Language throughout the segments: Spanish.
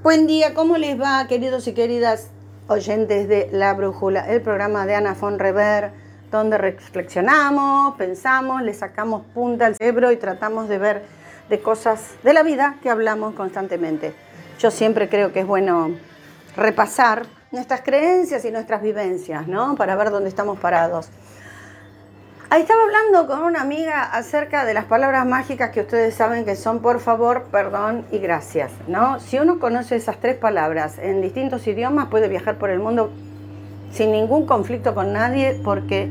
Buen día, ¿cómo les va, queridos y queridas oyentes de La Brújula, el programa de Ana von Rever, donde reflexionamos, pensamos, le sacamos punta al cerebro y tratamos de ver de cosas de la vida que hablamos constantemente. Yo siempre creo que es bueno repasar nuestras creencias y nuestras vivencias, ¿no? Para ver dónde estamos parados. Ahí estaba hablando con una amiga acerca de las palabras mágicas que ustedes saben que son por favor, perdón y gracias, ¿no? Si uno conoce esas tres palabras en distintos idiomas puede viajar por el mundo sin ningún conflicto con nadie porque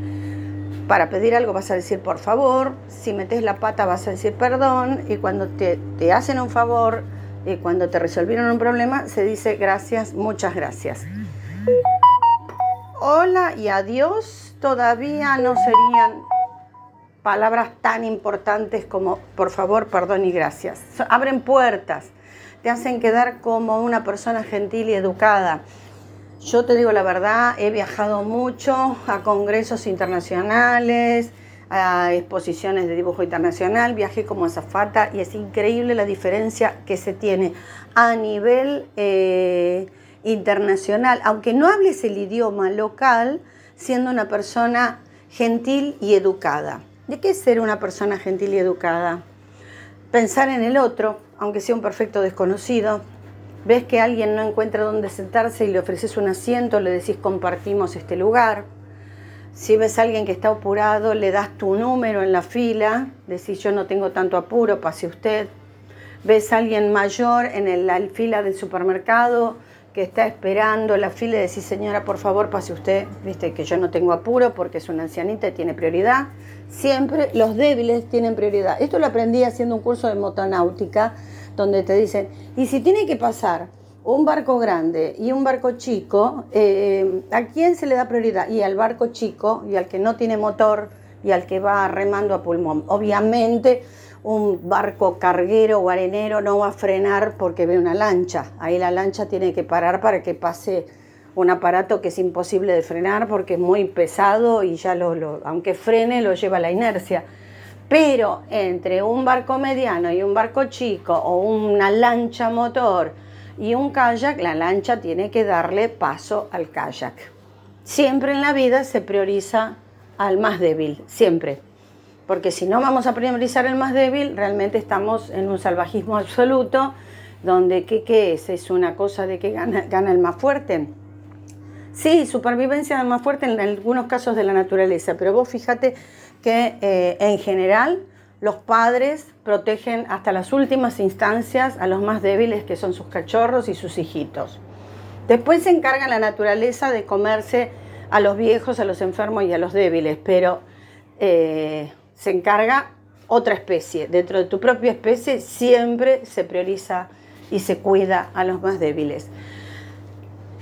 para pedir algo vas a decir por favor, si metes la pata vas a decir perdón y cuando te, te hacen un favor y cuando te resolvieron un problema se dice gracias, muchas gracias. Hola y adiós todavía no serían palabras tan importantes como por favor, perdón y gracias. Abren puertas, te hacen quedar como una persona gentil y educada. Yo te digo la verdad, he viajado mucho a congresos internacionales, a exposiciones de dibujo internacional, viajé como azafata y es increíble la diferencia que se tiene a nivel eh, internacional. Aunque no hables el idioma local, siendo una persona gentil y educada. ¿De qué es ser una persona gentil y educada? Pensar en el otro, aunque sea un perfecto desconocido. Ves que alguien no encuentra dónde sentarse y le ofreces un asiento, le decís compartimos este lugar. Si ves a alguien que está apurado, le das tu número en la fila, decís yo no tengo tanto apuro, pase usted. Ves a alguien mayor en la fila del supermercado, que está esperando la fila y decir, señora, por favor, pase usted, viste que yo no tengo apuro porque es una ancianita y tiene prioridad. Siempre los débiles tienen prioridad. Esto lo aprendí haciendo un curso de motonáutica, donde te dicen, y si tiene que pasar un barco grande y un barco chico, eh, ¿a quién se le da prioridad? Y al barco chico, y al que no tiene motor, y al que va remando a pulmón. Obviamente, un barco carguero o arenero no va a frenar porque ve una lancha. Ahí la lancha tiene que parar para que pase un aparato que es imposible de frenar porque es muy pesado y ya lo, aunque frene lo lleva la inercia. Pero entre un barco mediano y un barco chico o una lancha motor y un kayak, la lancha tiene que darle paso al kayak. Siempre en la vida se prioriza al más débil, siempre porque si no vamos a priorizar el más débil, realmente estamos en un salvajismo absoluto, donde ¿qué, es? ¿Es una cosa de que gana, gana el más fuerte? Sí, supervivencia del más fuerte en algunos casos de la naturaleza, pero vos fíjate que eh, en general los padres protegen hasta las últimas instancias a los más débiles, que son sus cachorros y sus hijitos. Después se encarga la naturaleza de comerse a los viejos, a los enfermos y a los débiles, pero eh, se encarga otra especie. Dentro de tu propia especie siempre se prioriza y se cuida a los más débiles.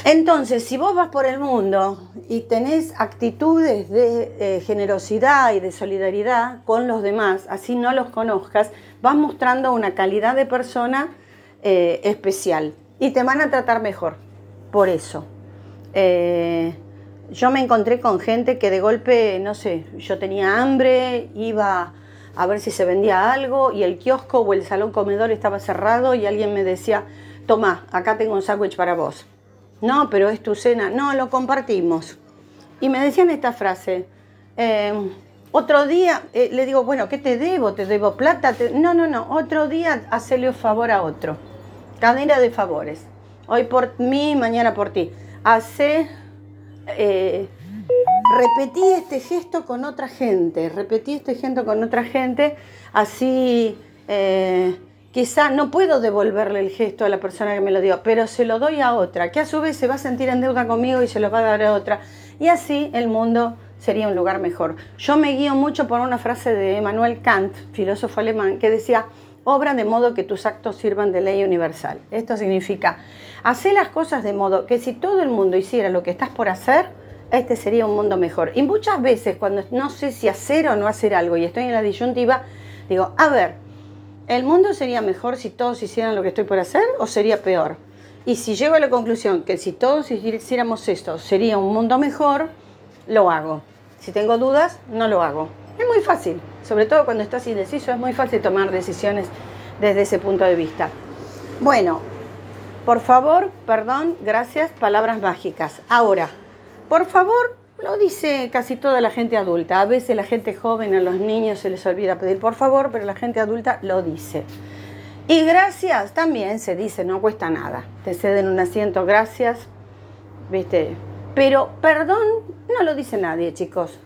Entonces, si vos vas por el mundo y tenés actitudes de eh, generosidad y de solidaridad con los demás, así no los conozcas, vas mostrando una calidad de persona eh, especial y te van a tratar mejor. Por eso. Eh, yo me encontré con gente que de golpe, no sé, yo tenía hambre, iba a ver si se vendía algo y el kiosco o el salón comedor estaba cerrado y alguien me decía, toma, acá tengo un sándwich para vos. No, pero es tu cena. No, lo compartimos. Y me decían esta frase. Em, otro día, eh, le digo, bueno, ¿qué te debo? ¿Te debo plata? No, no, no. Otro día, hacele un favor a otro. Cadena de favores. Hoy por mí, mañana por ti. Hace eh, repetí este gesto con otra gente, repetí este gesto con otra gente, así eh, quizá no puedo devolverle el gesto a la persona que me lo dio, pero se lo doy a otra, que a su vez se va a sentir en deuda conmigo y se lo va a dar a otra. Y así el mundo sería un lugar mejor. Yo me guío mucho por una frase de Emmanuel Kant, filósofo alemán, que decía, obra de modo que tus actos sirvan de ley universal. Esto significa, hacer las cosas de modo que si todo el mundo hiciera lo que estás por hacer, este sería un mundo mejor. Y muchas veces cuando no sé si hacer o no hacer algo y estoy en la disyuntiva, digo, a ver, ¿el mundo sería mejor si todos hicieran lo que estoy por hacer o sería peor? Y si llego a la conclusión que si todos hiciéramos esto sería un mundo mejor, lo hago. Si tengo dudas, no lo hago. Es muy fácil, sobre todo cuando estás indeciso, es muy fácil tomar decisiones desde ese punto de vista. Bueno, Por favor, perdón, gracias, palabras mágicas. Ahora, por favor, lo dice casi toda la gente adulta. A veces la gente joven, a los niños se les olvida pedir por favor, pero la gente adulta lo dice. Y gracias también se dice, no cuesta nada. Te ceden un asiento, gracias. ¿Viste? Pero perdón no lo dice nadie, chicos.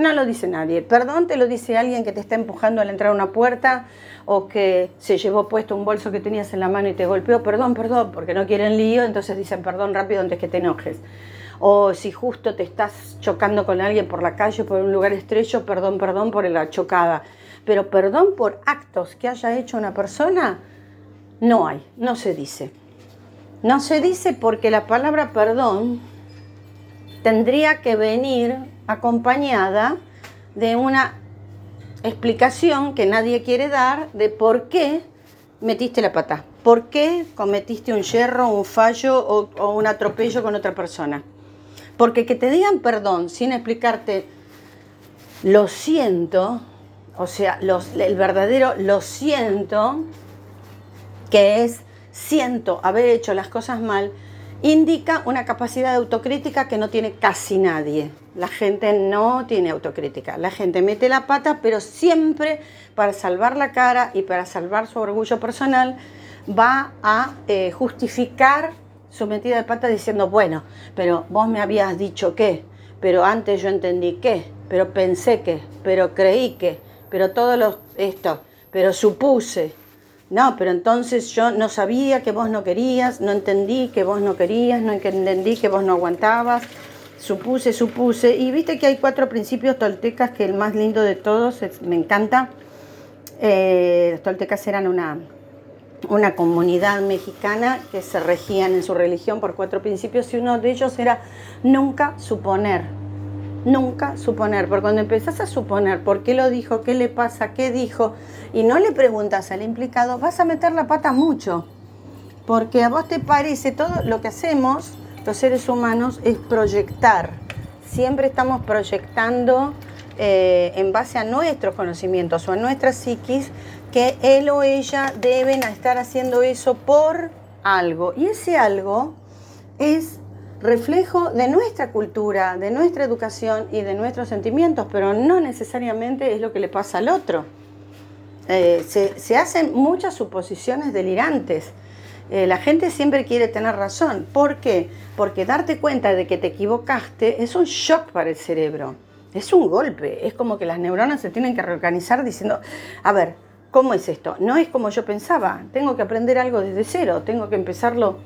No lo dice nadie. Perdón te lo dice alguien que te está empujando al entrar a una puerta o que se llevó puesto un bolso que tenías en la mano y te golpeó. Perdón, perdón, porque no quieren lío, entonces dicen perdón rápido antes que te enojes. O si justo te estás chocando con alguien por la calle o por un lugar estrecho, perdón, perdón por la chocada. Pero perdón por actos que haya hecho una persona, no hay, no se dice. No se dice porque la palabra perdón tendría que venir acompañada de una explicación que nadie quiere dar de por qué metiste la pata, por qué cometiste un yerro, un fallo o, un atropello con otra persona. Porque que te digan perdón sin explicarte lo siento, o sea, el verdadero lo siento, que es siento haber hecho las cosas mal, indica una capacidad de autocrítica que no tiene casi nadie. La gente no tiene autocrítica. La gente mete la pata, pero siempre para salvar la cara y para salvar su orgullo personal va a eh, justificar su metida de pata diciendo, bueno, pero vos me habías dicho qué, pero antes yo entendí qué, pero pensé que, pero creí que, pero todo lo, esto, pero supuse, no, pero entonces yo no sabía que vos no querías, no entendí que vos no querías, no entendí que vos no aguantabas, supuse, supuse. Y viste que hay cuatro principios toltecas que el más lindo de todos, me encanta. Eh, los toltecas eran una, una comunidad mexicana que se regían en su religión por cuatro principios y uno de ellos era nunca suponer nunca suponer, porque cuando empezás a suponer por qué lo dijo, qué le pasa, qué dijo, y no le preguntas al implicado, vas a meter la pata mucho, porque a vos te parece todo lo que hacemos los seres humanos es proyectar, siempre estamos proyectando eh, en base a nuestros conocimientos o a nuestra psiquis que él o ella deben estar haciendo eso por algo, y ese algo es reflejo de nuestra cultura, de nuestra educación y de nuestros sentimientos, pero no necesariamente es lo que le pasa al otro. Eh, se, hacen muchas suposiciones delirantes. Eh, la gente siempre quiere tener razón. ¿Por qué? Porque darte cuenta de que te equivocaste es un shock para el cerebro. Es un golpe. Es como que las neuronas se tienen que reorganizar diciendo, a ver, ¿cómo es esto? No es como yo pensaba. Tengo que aprender algo desde cero. Tengo que empezarlo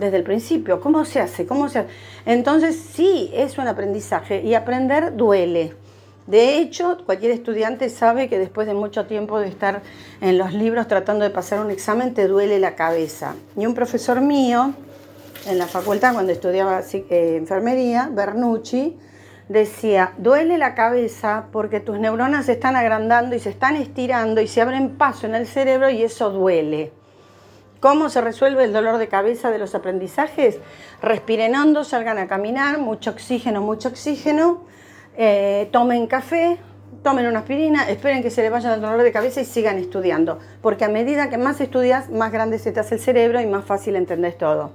desde el principio. ¿Cómo se hace? ¿Cómo se Entonces sí, es un aprendizaje y aprender duele. De hecho, cualquier estudiante sabe que después de mucho tiempo de estar en los libros tratando de pasar un examen, te duele la cabeza. Y un profesor mío, en la facultad, cuando estudiaba eh, enfermería, Bernucci, decía, duele la cabeza porque tus neuronas se están agrandando y se están estirando y se abren paso en el cerebro y eso duele. ¿Cómo se resuelve el dolor de cabeza de los aprendizajes? Respiren hondo, salgan a caminar, mucho oxígeno, mucho oxígeno, eh, tomen café, tomen una aspirina, esperen que se les vaya el dolor de cabeza y sigan estudiando. Porque a medida que más estudias, más grande se te hace el cerebro y más fácil entendés todo.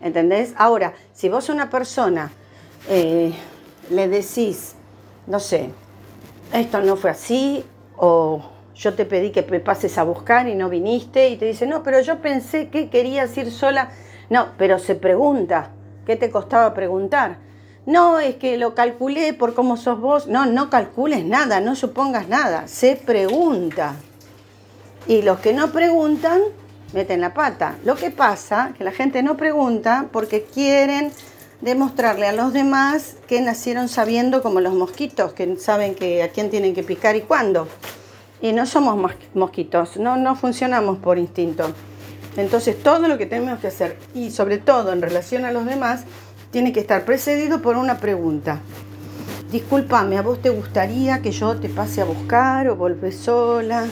¿Entendés? Ahora, si vos a una persona eh, le decís, no sé, esto no fue así, o yo te pedí que me pases a buscar y no viniste y te dice, no, pero yo pensé que querías ir sola. No, pero se pregunta, ¿qué te costaba preguntar? No, es que lo calculé por cómo sos vos. No, no calcules nada, no supongas nada, se pregunta. Y los que no preguntan, meten la pata. Lo que pasa, que la gente no pregunta porque quieren demostrarle a los demás que nacieron sabiendo como los mosquitos, que saben que a quién tienen que picar y cuándo y no somos mosquitos, no, no funcionamos por instinto. Entonces todo lo que tenemos que hacer, y sobre todo en relación a los demás, tiene que estar precedido por una pregunta. Discúlpame, ¿a vos te gustaría que yo te pase a buscar o volvés sola?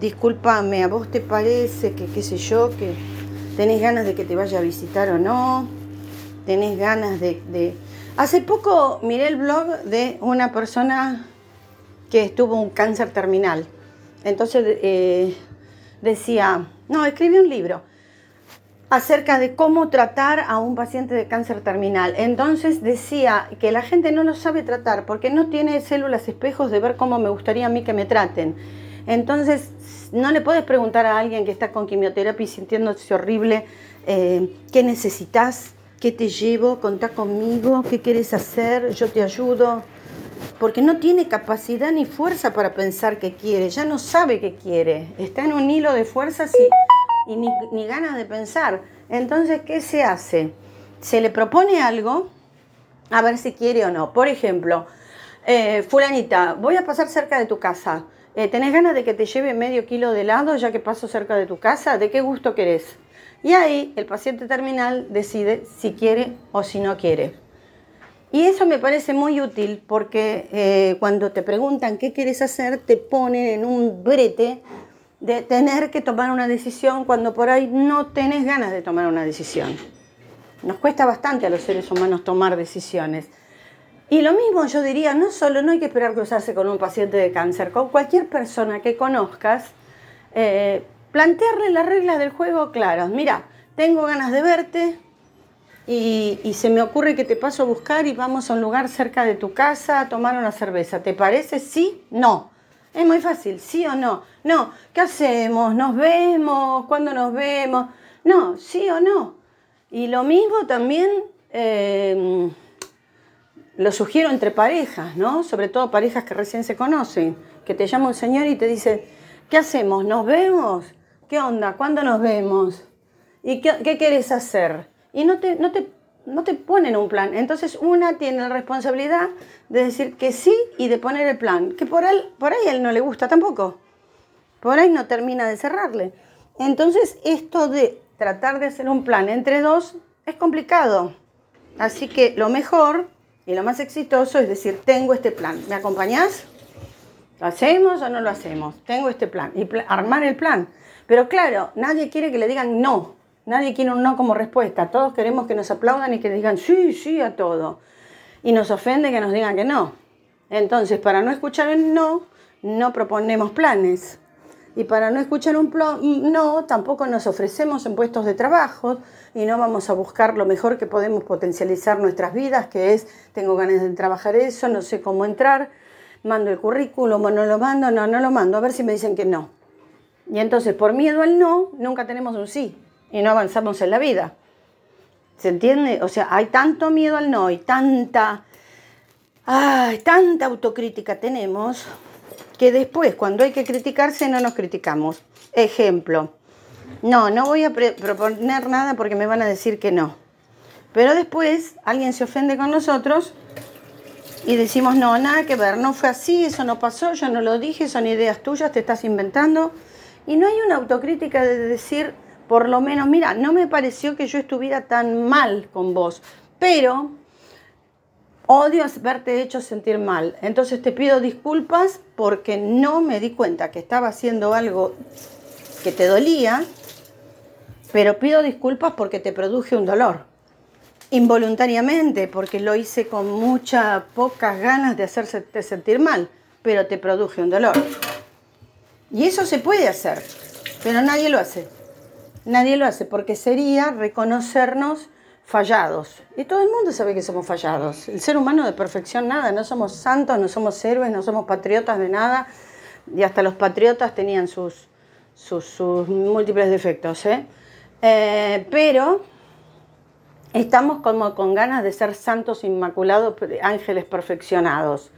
Discúlpame, ¿a vos te parece que, qué sé yo, que tenés ganas de que te vaya a visitar o no? ¿Tenés ganas de... de... Hace poco miré el blog de una persona que estuvo un cáncer terminal entonces eh, decía, no, escribe un libro. acerca de cómo tratar a un paciente de cáncer terminal. Entonces decía que la gente no lo sabe tratar porque no tiene células espejos de ver cómo me gustaría a mí que me traten. Entonces no le puedes preguntar a alguien que está con quimioterapia y sintiéndose horrible, eh, ¿qué necesitas? ¿Qué te llevo? Contá conmigo, ¿qué quieres hacer? Yo te ayudo. Porque no tiene capacidad ni fuerza para pensar qué quiere, ya no sabe qué quiere. Está en un hilo de fuerzas y y ni, ganas de pensar. Entonces, ¿qué se hace? Se le propone algo a ver si quiere o no. Por ejemplo, eh, fulanita, voy a pasar cerca de tu casa. Eh, ¿Tenés ganas de que te lleve medio kilo de helado ya que paso cerca de tu casa? ¿De qué gusto querés? Y ahí el paciente terminal decide si quiere o si no quiere. Y eso me parece muy útil porque eh, cuando te preguntan qué quieres hacer, te ponen en un brete de tener que tomar una decisión cuando por ahí no tenés ganas de tomar una decisión. Nos cuesta bastante a los seres humanos tomar decisiones. Y lo mismo yo diría, no solo no hay que esperar cruzarse con un paciente de cáncer, con cualquier persona que conozcas, eh, plantearle las reglas del juego claras. Mira, tengo ganas de verte y, se me ocurre que te paso a buscar y vamos a un lugar cerca de tu casa a tomar una cerveza. ¿Te parece? Sí, no. Es muy fácil, sí o no. No, ¿qué hacemos? ¿Nos vemos? ¿Cuándo nos vemos? No, sí o no. Y lo mismo también eh, lo sugiero entre parejas, ¿no? Sobre todo parejas que recién se conocen, que te llama un señor y te dice, ¿qué hacemos? ¿Nos vemos? ¿Qué onda? ¿Cuándo nos vemos? ¿Y qué, qué quieres hacer? Y no te, no te no te ponen un plan. Entonces una tiene la responsabilidad de decir que sí y de poner el plan, que por, él, por ahí él no le gusta tampoco. Por ahí no termina de cerrarle. Entonces esto de tratar de hacer un plan entre dos es complicado. Así que lo mejor y lo más exitoso es decir, tengo este plan, ¿me acompañás? ¿Lo hacemos o no lo hacemos? Tengo este plan y armar el plan. Pero claro, nadie quiere que le digan no. Nadie quiere un no como respuesta. Todos queremos que nos aplaudan y que digan sí, sí a todo. Y nos ofende que nos digan que no. Entonces, para no escuchar el no, no proponemos planes. Y para no escuchar un no, tampoco nos ofrecemos en puestos de trabajo y no vamos a buscar lo mejor que podemos potencializar nuestras vidas, que es, tengo ganas de trabajar eso, no sé cómo entrar, mando el currículum no lo mando, no, no lo mando, a ver si me dicen que no. Y entonces, por miedo al no, nunca tenemos un sí y no avanzamos en la vida. ¿Se entiende? O sea, hay tanto miedo al no y tanta, ay, tanta autocrítica tenemos que después, cuando hay que criticarse, no nos criticamos. Ejemplo, no, no voy a proponer nada porque me van a decir que no. Pero después alguien se ofende con nosotros y decimos, no, nada que ver, no fue así, eso no pasó, yo no lo dije, son ideas tuyas, te estás inventando. Y no hay una autocrítica de decir, por lo menos, mira, no me pareció que yo estuviera tan mal con vos, pero odio verte hecho sentir mal. Entonces te pido disculpas porque no me di cuenta que estaba haciendo algo que te dolía, pero pido disculpas porque te produje un dolor. Involuntariamente, porque lo hice con muchas pocas ganas de hacerte sentir mal, pero te produje un dolor. Y eso se puede hacer, pero nadie lo hace. Nadie lo hace porque sería reconocernos fallados. Y todo el mundo sabe que somos fallados. El ser humano de perfección nada, no somos santos, no somos héroes, no somos patriotas de nada. Y hasta los patriotas tenían sus, sus, múltiples defectos. ¿eh? ¿eh? pero estamos como con ganas de ser santos inmaculados, ángeles perfeccionados.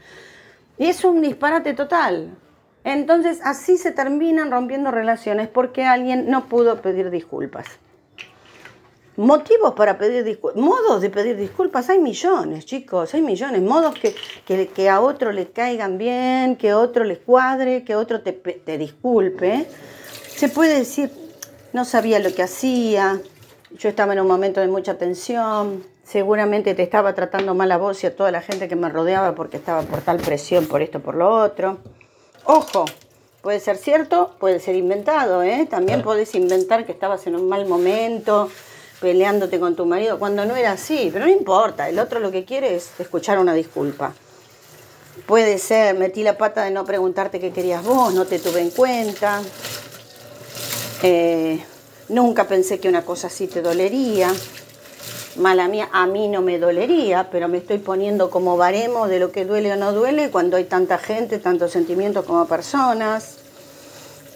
Y es un disparate total. Entonces así se terminan rompiendo relaciones porque alguien no pudo pedir disculpas. Motivos para pedir disculpas, modos de pedir disculpas, hay millones, chicos, hay millones, modos que, que, a otro le caigan bien, que otro le cuadre, que otro te, te disculpe. Se puede decir, no sabía lo que hacía, yo estaba en un momento de mucha tensión, seguramente te estaba tratando mal a vos y a toda la gente que me rodeaba porque estaba por tal presión, por esto, por lo otro. Ojo, puede ser cierto, puede ser inventado, ¿eh? También puedes inventar que estabas en un mal momento, peleándote con tu marido, cuando no era así, pero no importa, el otro lo que quiere es escuchar una disculpa. Puede ser, metí la pata de no preguntarte qué querías vos, no te tuve en cuenta. Eh, Nunca pensé que una cosa así te dolería. Mala mía, a mí no me dolería, pero me estoy poniendo como baremo de lo que duele o no duele cuando hay tanta gente, tantos sentimientos como personas.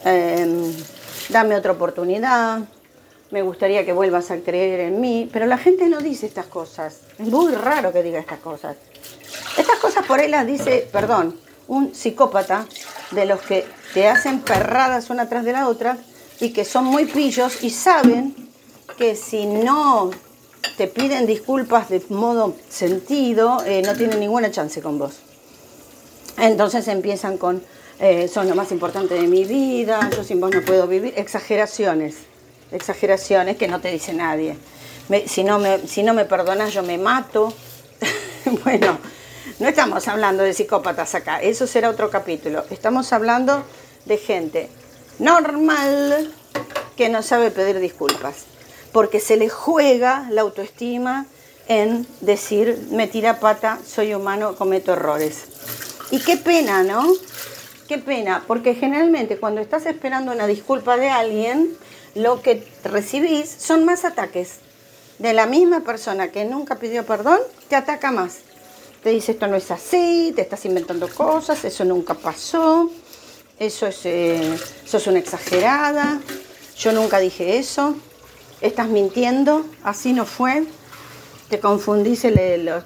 Em, dame otra oportunidad. Me gustaría que vuelvas a creer en mí, pero la gente no dice estas cosas. Es muy raro que diga estas cosas. Estas cosas por ahí las dice, perdón, un psicópata de los que te hacen perradas una tras de la otra y que son muy pillos y saben que si no te piden disculpas de modo sentido, eh, no tienen ninguna chance con vos. Entonces empiezan con, eh, son lo más importante de mi vida, yo sin vos no puedo vivir, exageraciones, exageraciones que no te dice nadie. si, no me, si no me perdonas yo me mato. bueno, no estamos hablando de psicópatas acá, eso será otro capítulo. Estamos hablando de gente normal que no sabe pedir disculpas, porque se le juega la autoestima en decir, me tira pata, soy humano, cometo errores. Y qué pena, ¿no? Qué pena, porque generalmente cuando estás esperando una disculpa de alguien, lo que recibís son más ataques. De la misma persona que nunca pidió perdón, te ataca más. Te dice esto no es así, te estás inventando cosas, eso nunca pasó, eso es, eh, sos una exagerada, yo nunca dije eso, estás mintiendo, así no fue, te confundís los,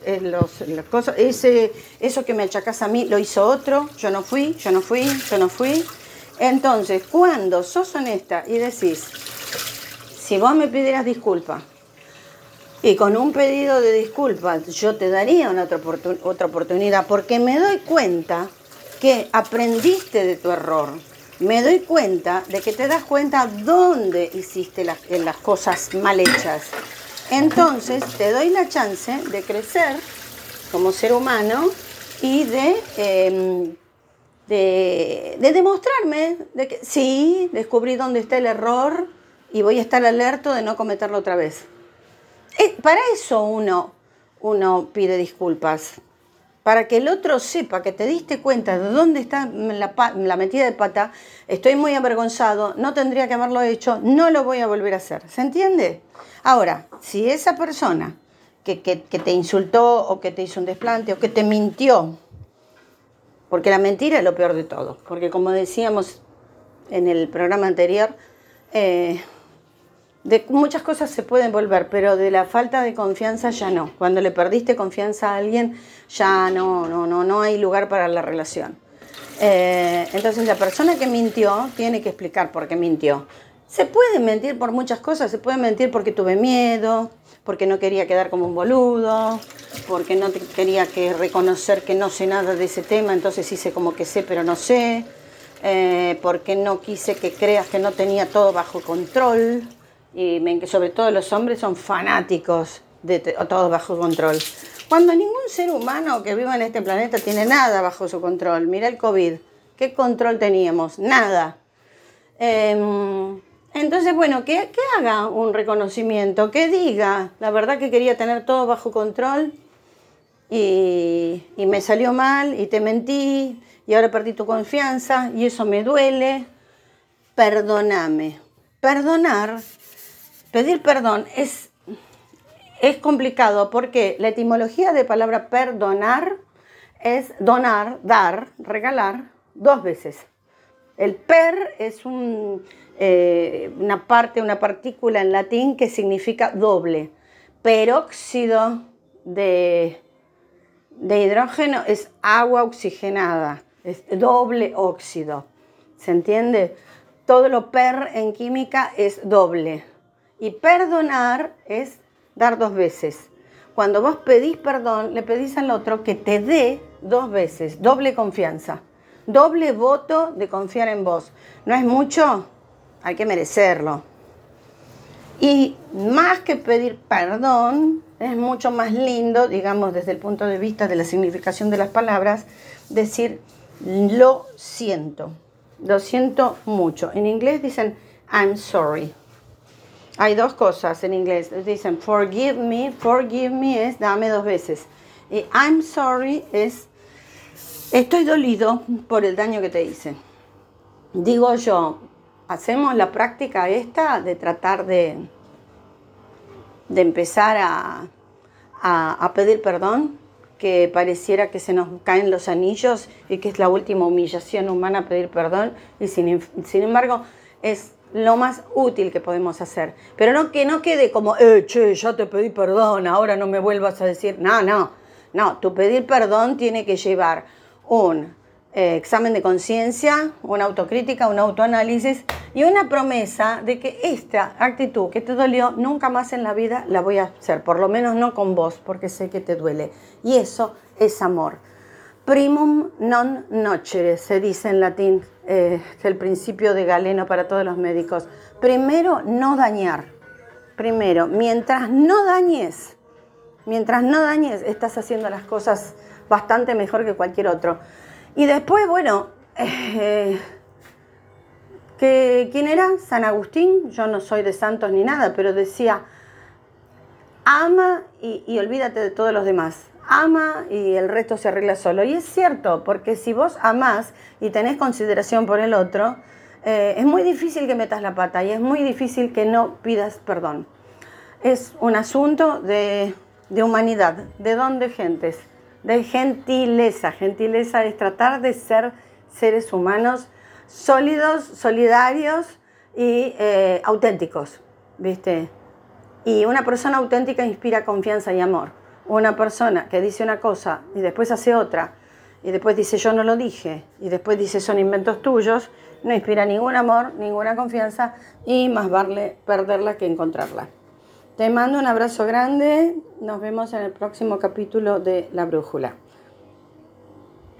las cosas, ese, eso que me achacás a mí lo hizo otro, yo no fui, yo no fui, yo no fui. Entonces, cuando sos honesta y decís, si vos me pidieras disculpas, y con un pedido de disculpas yo te daría una otra, otra oportunidad, porque me doy cuenta que aprendiste de tu error. Me doy cuenta de que te das cuenta dónde hiciste las, cosas mal hechas. Entonces te doy la chance de crecer como ser humano y de, em, de, demostrarme de que sí, descubrí dónde está el error y voy a estar alerto de no cometerlo otra vez. Eh, para eso uno, uno pide disculpas para que el otro sepa que te diste cuenta de dónde está la, metida de pata, estoy muy avergonzado, no tendría que haberlo hecho, no lo voy a volver a hacer. ¿Se entiende? Ahora, si esa persona que, te insultó o que te hizo un desplante o que te mintió, porque la mentira es lo peor de todo, porque como decíamos en el programa anterior, eh, de muchas cosas se pueden volver, pero de la falta de confianza ya no. Cuando le perdiste confianza a alguien, ya no, no, no, no hay lugar para la relación. Eh, entonces la persona que mintió tiene que explicar por qué mintió. Se puede mentir por muchas cosas, se puede mentir porque tuve miedo, porque no quería quedar como un boludo, porque no quería que reconocer que no sé nada de ese tema, entonces hice como que sé pero no sé, eh, porque no quise que creas que no tenía todo bajo control y sobre todo los hombres son fanáticos de todo bajo control. Cuando ningún ser humano que viva en este planeta tiene nada bajo su control. Mira el COVID. ¿Qué control teníamos? Nada. Em, entonces, bueno, que, haga un reconocimiento, que diga, la verdad que quería tener todo bajo control y, y me salió mal y te mentí y ahora perdí tu confianza y eso me duele. Perdóname. Perdonar Pedir perdón es, es complicado porque la etimología de palabra perdonar es donar, dar, regalar dos veces. El per es eh, una parte, una partícula en latín que significa doble. Peróxido de, de hidrógeno es agua oxigenada, es doble óxido. ¿Se entiende? Todo lo per en química es doble. Y perdonar es dar dos veces. Cuando vos pedís perdón, le pedís al otro que te dé dos veces, doble confianza, doble voto de confiar en vos. ¿No es mucho? Hay que merecerlo. Y más que pedir perdón, es mucho más lindo, digamos, desde el punto de vista de la significación de las palabras, decir lo siento, lo siento mucho. En inglés dicen I'm sorry. Hay dos cosas en inglés. Dicen forgive me, forgive me es dame dos veces. Y I'm sorry es estoy dolido por el daño que te hice. Digo yo, hacemos la práctica esta de tratar de, de empezar a, a, pedir perdón, que pareciera que se nos caen los anillos y que es la última humillación humana pedir perdón, y sin, sin embargo es lo más útil que podemos hacer. Pero no que no quede como, eh, che, ya te pedí perdón, ahora no me vuelvas a decir, no, no, no, tu pedir perdón tiene que llevar un eh, examen de conciencia, una autocrítica, un autoanálisis y una promesa de que esta actitud que te dolió nunca más en la vida la voy a hacer, por lo menos no con vos, porque sé que te duele. Y eso es amor. Primum non nocere, se dice en latín, eh, es el principio de Galeno para todos los médicos. Primero, no dañar. Primero, mientras no dañes, mientras no dañes, estás haciendo las cosas bastante mejor que cualquier otro. Y después, bueno, eh, ¿quién era? San Agustín, yo no soy de santos ni nada, pero decía, ama y, olvídate de todos los demás. Ama y el resto se arregla solo. Y es cierto, porque si vos amás y tenés consideración por el otro, eh, es muy difícil que metas la pata y es muy difícil que no pidas perdón. Es un asunto de, de humanidad, de don de gentes de gentileza. Gentileza es tratar de ser seres humanos sólidos, solidarios y eh, auténticos, ¿viste? Y una persona auténtica inspira confianza y amor. Una persona que dice una cosa y después hace otra, y después dice yo no lo dije, y después dice son inventos tuyos, no inspira ningún amor, ninguna confianza, y más vale perderla que encontrarla. Te mando un abrazo grande. Nos vemos en el próximo capítulo de La Brújula.